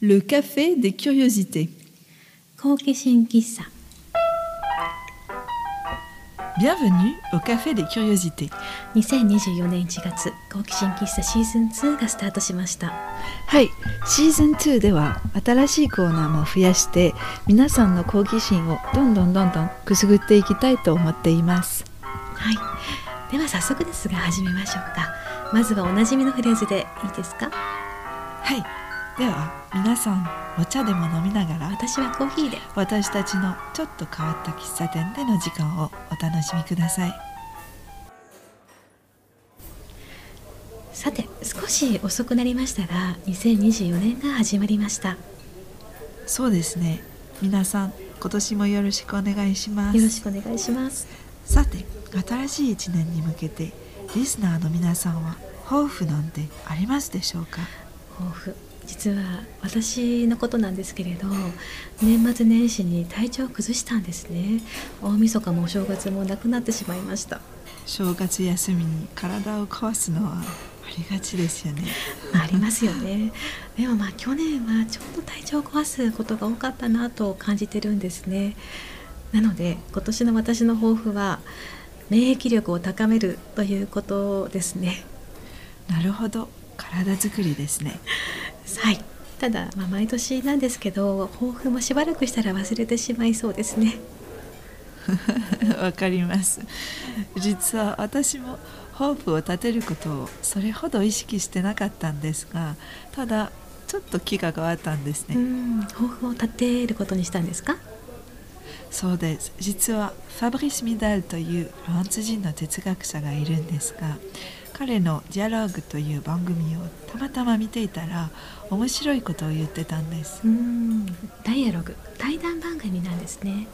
Le café des curiosités. 好奇心喫茶 Bienvenue au café des curiosités. 2024年1月好奇心喫茶シーズン2がスタートしました。はい、シーズン2では新しいコーナーも増やして皆さんの好奇心をどんどんどんどんくすぐっていきたいと思っています。はい。では早速ですが始めましょうか。まずはおなじみのフレーズでいいですか？はい、では皆さんお茶でも飲みながら私はコーヒーで私たちのちょっと変わった喫茶店での時間をお楽しみください。さて少し遅くなりましたが2024年が始まりましたよそうですね。皆さん今年もよろしくお願いします。ろしくお願いしますさて新しい一年に向けてリスナーの皆さんは抱負なんてありますでしょうか？抱負実は私のことなんですけれど年末年始に体調を崩したんですね。大晦日もお正月もなくなってしまいました。正月休みに体を壊すのはありがちですよね。まあありますよね。でもまあ去年はちょっと体調を壊すことが多かったなと感じてるんですね。なので今年の私の抱負は免疫力を高めるということですね。なるほど。体作りですねはい。ただ、まあ、毎年なんですけど抱負もしばらくしたら忘れてしまいそうですね。わかります。実は私も抱負を立てることをそれほど意識してなかったんですがただちょっと気が変わったんですね、うん。抱負を立てることにしたんですか？そうです。実はファブリス・ミダルというフランス人の哲学者がいるんですが彼の「ディアログ」という番組をたまたま見ていたら面白いことを言ってたんです。うん。ダイアログ。対談番組なんですね。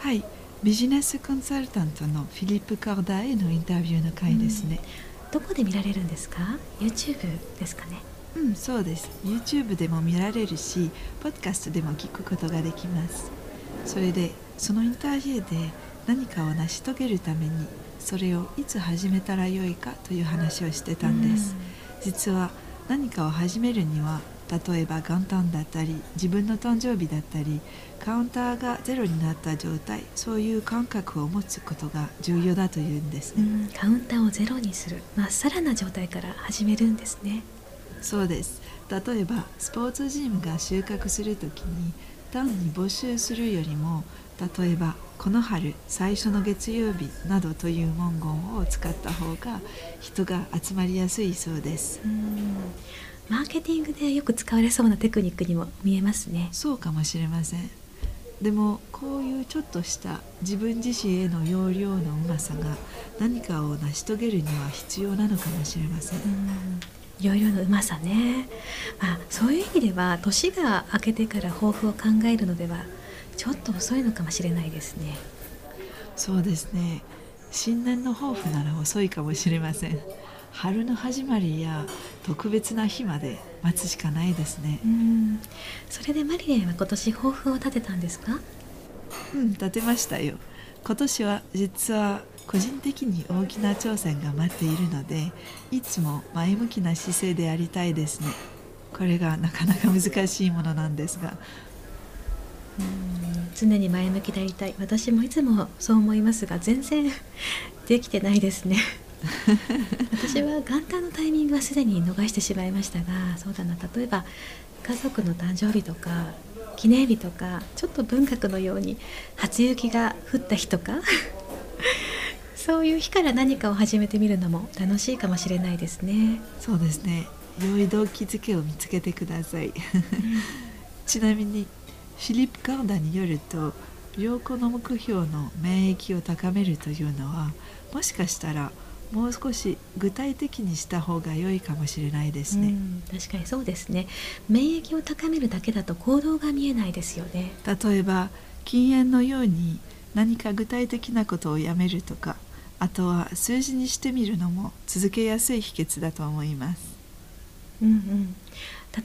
はい。ビジネスコンサルタントのフィリップ・カーダーへのインタビューの回ですね。どこで見られるんですか？YouTube ですかね。うん、そうです。YouTube でも見られるしポッドキャストでも聞くことができます。それでそのインタビューで何かを成し遂げるためにそれをいつ始めたらよいかという話をしてたんです、実は何かを始めるには例えば元旦だったり自分の誕生日だったりカウンターがゼロになった状態そういう感覚を持つことが重要だというんですね、うん。カウンターをゼロにする。まっさらな状態から始めるんですね。そうです。例えばスポーツジムが収穫する時に単に募集するよりも例えばこの春最初の月曜日などという文言を使った方が人が集まりやすいそうです。うん。マーケティングでよく使われそうなテクニックにも見えますね。そうかもしれません。でもこういうちょっとした自分自身への要領のうまさが何かを成し遂げるには必要なのかもしれません。うん。容量のうまさね、まあ、そういう意味では年が明けてから抱負を考えるのではちょっと遅いのかもしれないですね。そうですね。新年の抱負なら遅いかもしれません。春の始まりや特別な日まで待つしかないですね。うん。それでマリレンは今年抱負を立てたんですか？うん立てましたよ。今年は実は個人的に大きな挑戦が待っているのでいつも前向きな姿勢でありたいですね。これがなかなか難しいものなんですがうん常に前向きでありたい。私もいつもそう思いますが全然できてないですね。私は元旦のタイミングはすでに逃してしまいましたがそうだな。例えば家族の誕生日とか記念日とかちょっと文学のように初雪が降った日とか そういう日から何かを始めてみるのも楽しいかもしれないですね。そうですね。良い動機づけを見つけてください。ちなみにフィリップ・カーダによると良好の目標の免疫を高めるというのはもしかしたらもう少し具体的にした方が良いかもしれないですね、うん、確かにそうですね。免疫を高めるだけだと行動が見えないですよね。例えば禁煙のように何か具体的なことをやめるとかあとは数字にしてみるのも続けやすい秘訣だと思います。うんうん。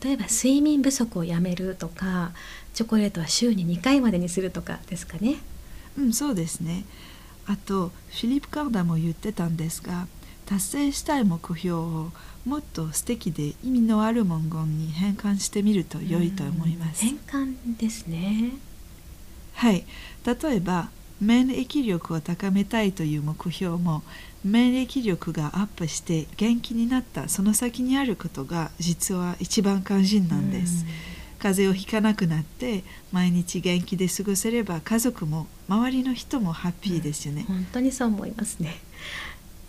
例えば睡眠不足をやめるとかチョコレートは週に2回までにするとかですかねうんそうですねあとフィリップ・カーダも言ってたんですが達成したい目標をもっと素敵で意味のある文言に変換してみると良いと思います。変換ですね。はい、例えば免疫力を高めたいという目標も免疫力がアップして元気になったその先にあることが実は一番肝心なんです。風邪をひかなくなって毎日元気で過ごせれば家族も周りの人もハッピーですよね。本当にそう思いますね。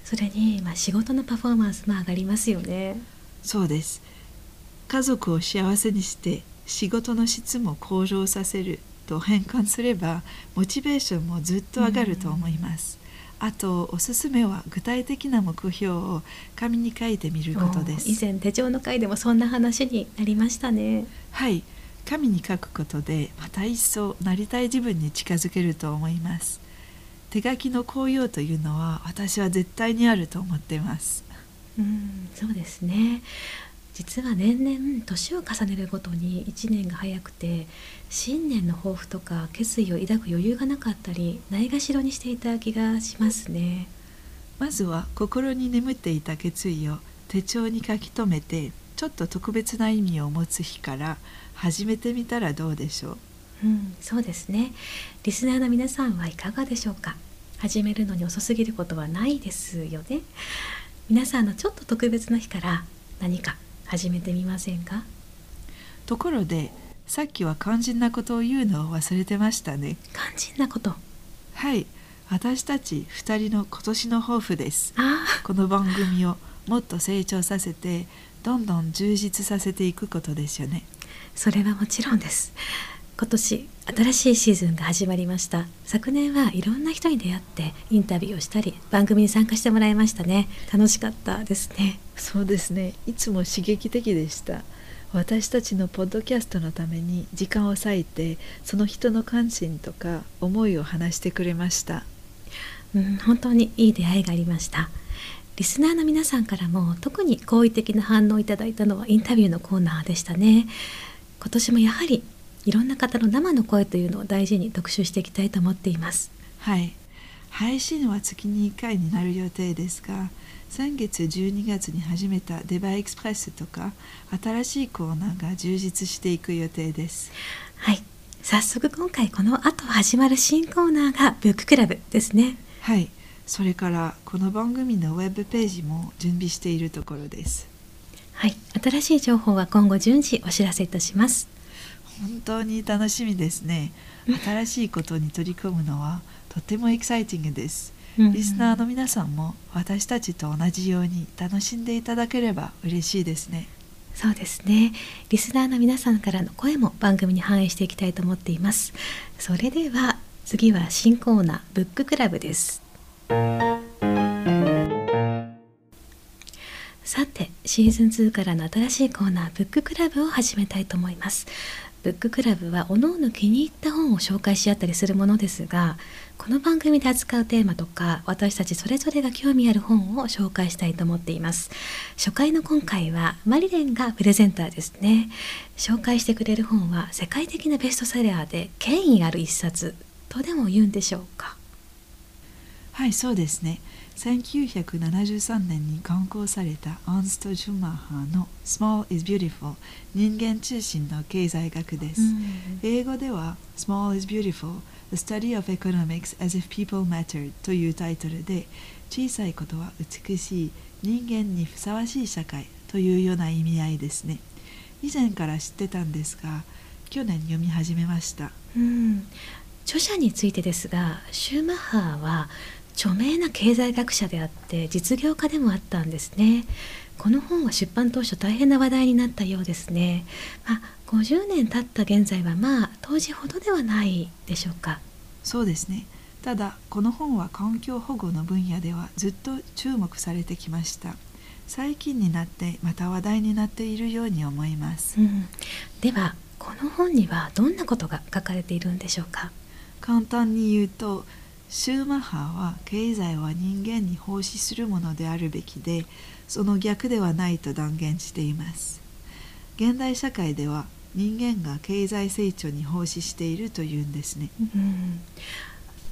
それに、まあ、仕事のパフォーマンスも上がりますよね。そうです。家族を幸せにして仕事の質も向上させると変換すればモチベーションもずっと上がると思います。あとおすすめは具体的な目標を紙に書いてみることです。以前手帳の会でもそんな話になりましたね。はい、紙に書くことでまた一層なりたい自分に近づけると思います。手書きの効用というのは私は絶対にあると思っています。うん、そうですね。実は年々年を重ねるごとに1年が早くて新年の抱負とか決意を抱く余裕がなかったりないがしろにしていた気がしますね。まずは心に眠っていた決意を手帳に書き留めてちょっと特別な意味を持つ日から始めてみたらどうでしょううん、そうですね。リスナーの皆さんはいかがでしょうか。始めるのに遅すぎることはないですよね。皆さんのちょっと特別な日から何か始めてみませんか？ところでさっきは肝心なことを言うのを忘れてましたね肝心なこと？はい私たち2人の今年の抱負ですあこの番組をもっと成長させてどんどん充実させていくことですよねあ、それはもちろんです。今年新しいシーズンが始まりました。昨年はいろんな人に出会ってインタビューをしたり番組に参加してもらいましたね。楽しかったですね。そうですねいつも刺激的でした私たちのポッドキャストのために時間を割いてその人の関心とか思いを話してくれましたうん、本当にいい出会いがありました。リスナーの皆さんからも特に好意的な反応をいただいたのはインタビューのコーナーでしたね。今年もやはりいろんな方の生の声というのを大事に特集していきたいと思っています。はい配信は月に1回になる予定ですが先月12月に始めたデバエクスプレスとか新しいコーナーが充実していく予定ですはい、早速今回この後始まる新コーナーがブッククラブですね。はいそれからこの番組のウェブページも準備しているところですはい、新しい情報は今後順次お知らせいたします。本当に楽しみですね新しいことに取り組むのはとてもエキサイティングですリスナーの皆さんも私たちと同じように楽しんでいただければ嬉しいですねそうですね。リスナーの皆さんからの声も番組に反映していきたいと思っています。それでは次は新コーナーブッククラブです。さてシーズン2からの新しいコーナーブッククラブを始めたいと思います。ブッククラブは各々気に入った本を紹介し合ったりするものですがこの番組で扱うテーマとか私たちそれぞれが興味ある本を紹介したいと思っています。初回の今回はマリレンがプレゼンターですね。紹介してくれる本は世界的なベストセラーで権威ある一冊とでも言うんでしょうか？はいそうですね。1973年に刊行されたアンスト・ジュマッハの「Small is Beautiful 人間中心の経済学」です、英語では「Small is Beautiful The Study of Economics as if People Mattered」というタイトルで小さいことは美しい人間にふさわしい社会というような意味合いですね。以前から知ってたんですが去年読み始めました。うん。著者についてですがシューマッハーは著名な経済学者であって実業家でもあったんですね。この本は出版当初大変な話題になったようですね。まあ50年経った現在はまあ当時ほどではないでしょうか。そうですね。ただこの本は環境保護の分野ではずっと注目されてきました。最近になってまた話題になっているように思います。うん、ではこの本にはどんなことが書かれているんでしょうか？簡単に言うとシューマッハは経済は人間に奉仕するものであるべきでその逆ではないと断言しています。現代社会では人間が経済成長に奉仕しているというんですね。うん、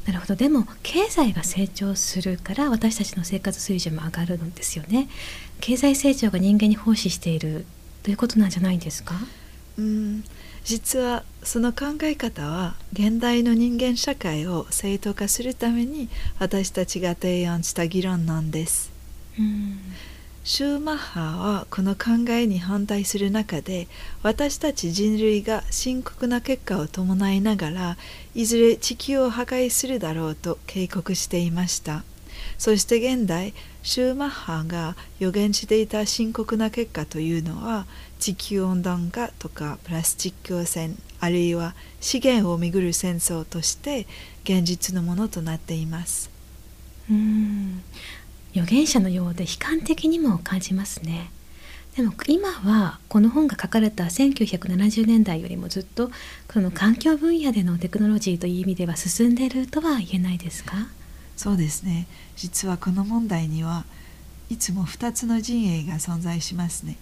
なるほど。でも経済が成長するから私たちの生活水準も上がるんですよね。経済成長が人間に奉仕しているということなんじゃないですか？うん。実はその考え方は現代の人間社会を正当化するために私たちが提案した議論なんです。うん。シューマッハはこの考えに反対する中で私たち人類が深刻な結果を伴いながらいずれ地球を破壊するだろうと警告していましたそして現代シューマッハが予言していた深刻な結果というのは地球温暖化とかプラスチック汚染あるいは資源をめぐる戦争として現実のものとなっています。うん。預言者のようで悲観的にも感じますね。でも今はこの本が書かれた1970年代よりもずっとこの環境分野でのテクノロジーという意味では進んでいるとは言えないですか？そうですね。実はこの問題にはいつも2つの陣営が存在しますね。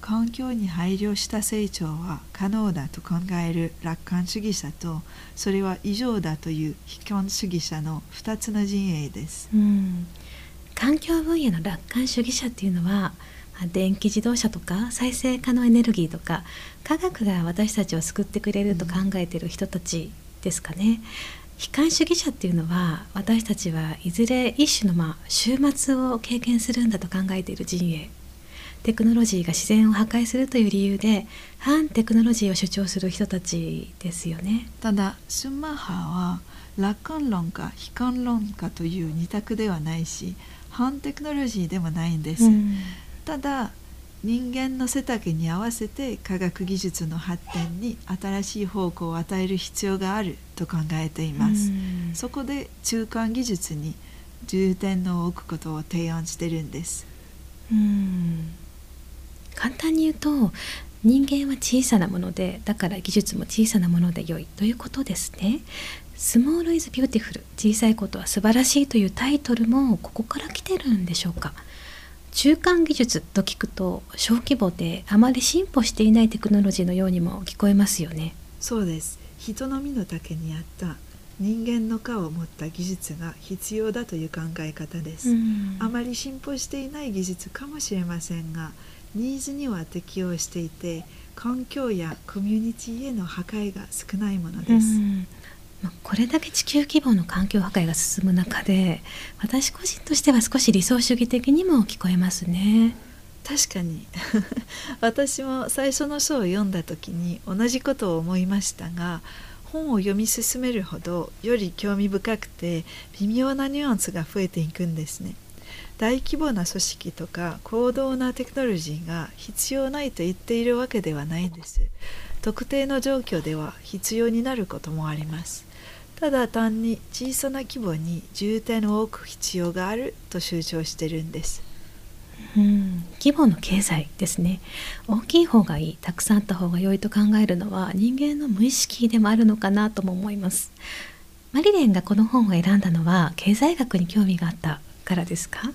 環境に配慮した成長は可能だと考える楽観主義者とそれは異常だという悲観主義者の2つの陣営です、うん、環境分野の楽観主義者っていうのは電気自動車とか再生可能エネルギーとか科学が私たちを救ってくれると考えている人たちですかね。悲観主義者っていうのは私たちはいずれ一種のまあ終末を経験するんだと考えている陣営テクノロジーが自然を破壊するという理由で反テクノロジーを主張する人たちですよね。ただシュンマッハは楽観論か悲観論かという二択ではないし反テクノロジーでもないんです、うん、ただ人間の背丈に合わせて科学技術の発展に新しい方向を与える必要があると考えています、うん、そこで中間技術に重点を置くことを提案してるんです。うん。簡単に言うと人間は小さなものでだから技術も小さなもので良い。ということですね。スモールイズビューティフル小さいことは素晴らしいというタイトルもここから来てるんでしょうか。中間技術と聞くと小規模であまり進歩していないテクノロジーのようにも聞こえますよね。そうです人の身の丈に合った人間の顔を持った技術が必要だという考え方です、あまり進歩していない技術かもしれませんがニーズには適応していて環境やコミュニティへの破壊が少ないものです。これだけ地球規模の環境破壊が進む中で私個人としては少し理想主義的にも聞こえますね。確かに。私も最初の書を読んだ時に同じことを思いましたが本を読み進めるほどより興味深くて微妙なニュアンスが増えていくんですね。大規模な組織とか高度なテクノロジーが必要ないと言っているわけではないんです。特定の状況では必要になることもあります。ただ単に小さな規模に重点を置く必要があると主張してるんです。うん。規模の経済ですね。大きい方がいいたくさんあった方が良いと考えるのは人間の無意識でもあるのかなとも思います。マリレンがこの本を選んだのは経済学に興味があったからですか？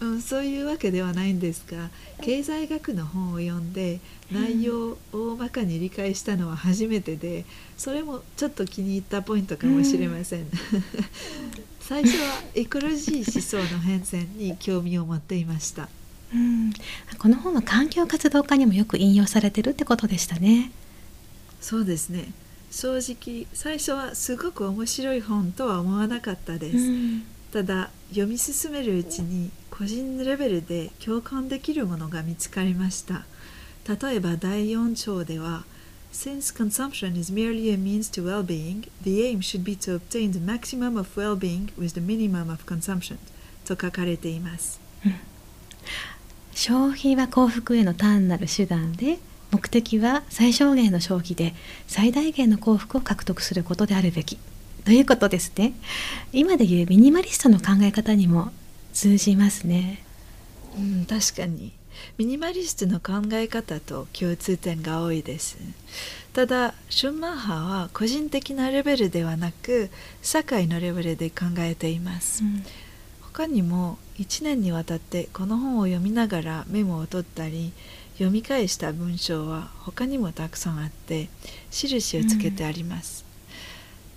うん、そういうわけではないんですが経済学の本を読んで内容を大まかに理解したのは初めてでそれもちょっと気に入ったポイントかもしれません。最初はエコロジー思想の変遷に興味を持っていました。うん、この本は環境活動家にもよく引用されてるってことでしたね。そうですね。正直最初はすごく面白い本とは思わなかったです。うん、ただ読み進めるうちに個人レベルで共感できるものが見つかりました例えば第4章では Since consumption is merely a means to well-being, the aim should be to obtain the maximum of well-being with the minimum of consumption と書かれています、うん、消費は幸福への単なる手段で目的は最小限の消費で最大限の幸福を獲得することであるべきということですね今でいうミニマリストの考え方にも通じますね。うん、確かにミニマリストの考え方と共通点が多いです。ただシュンマンハは個人的なレベルではなく社会のレベルで考えています、うん、他にも1年にわたってこの本を読みながらメモを取ったり読み返した文章は他にもたくさんあって印をつけてあります、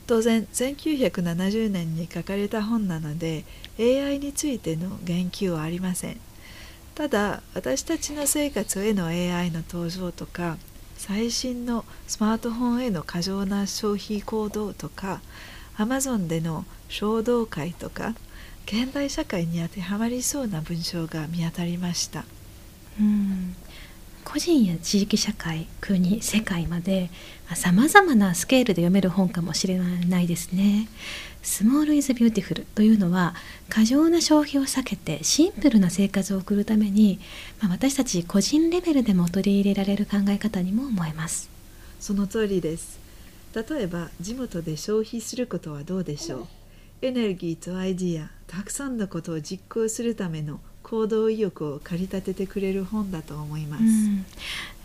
当然1970年に書かれた本なので AI についての言及はありませんただ私たちの生活への AI の登場とか最新のスマートフォンへの過剰な消費行動とか Amazon での衝動会とか現代社会に当てはまりそうな文章が見当たりました。うん。個人や地域社会国世界までさまざまなスケールで読める本かもしれないですね。スモール・イズ・ビューティフルというのは過剰な消費を避けてシンプルな生活を送るために、まあ、私たち個人レベルでも取り入れられる考え方にも思えます。その通りです。例えば地元で消費することはどうでしょう？エネルギーとアイディアたくさんのことを実行するための行動意欲を駆り立ててくれる本だと思います、うん、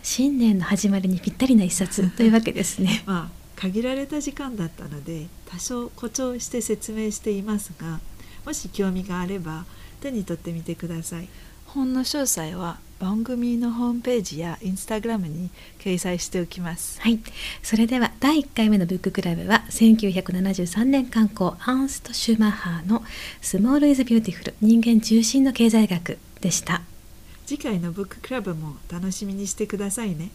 新年の始まりにぴったりな一冊というわけですね。まあ限られた時間だったので多少誇張して説明していますがもし興味があれば手に取ってみてください。本の詳細は番組のホームページやインスタグラムに掲載しておきます。はい。それでは第1回目のブッククラブは1973年刊行アーンスト・シューマッハーの「スモール・イズ・ビューティフル人間中心の経済学」でした。次回のブッククラブも楽しみにしてくださいね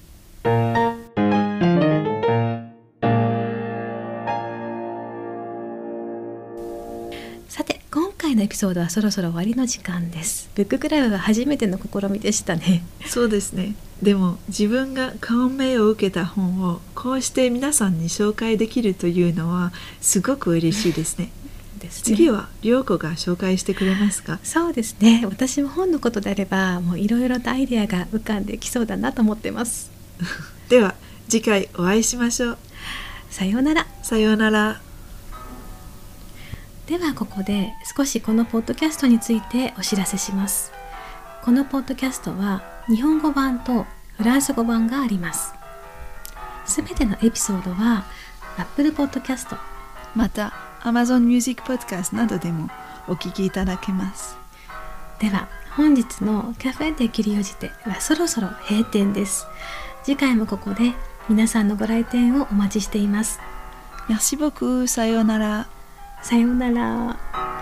のエピソードはそろそろ終わりの時間です。ブッククラブは初めての試みでしたね。そうですね。でも自分が感銘を受けた本をこうして皆さんに紹介できるというのはすごく嬉しいですね。ですね。次は涼子が紹介してくれますか？そうですね。私も本のことであればもういろいろとアイデアが浮かんできそうだなと思ってます。では次回お会いしましょう。さようなら。さようならではここで少しこのポッドキャストについてお知らせします。このポッドキャストは日本語版とフランス語版があります。すべてのエピソードは Apple Podcast また Amazon Music Podcast などでもお聞きいただけます。では本日のカフェで切りよじてはそろそろ閉店です。次回もここで皆さんのご来店をお待ちしています。Merci beaucoup さようなら。さようなら。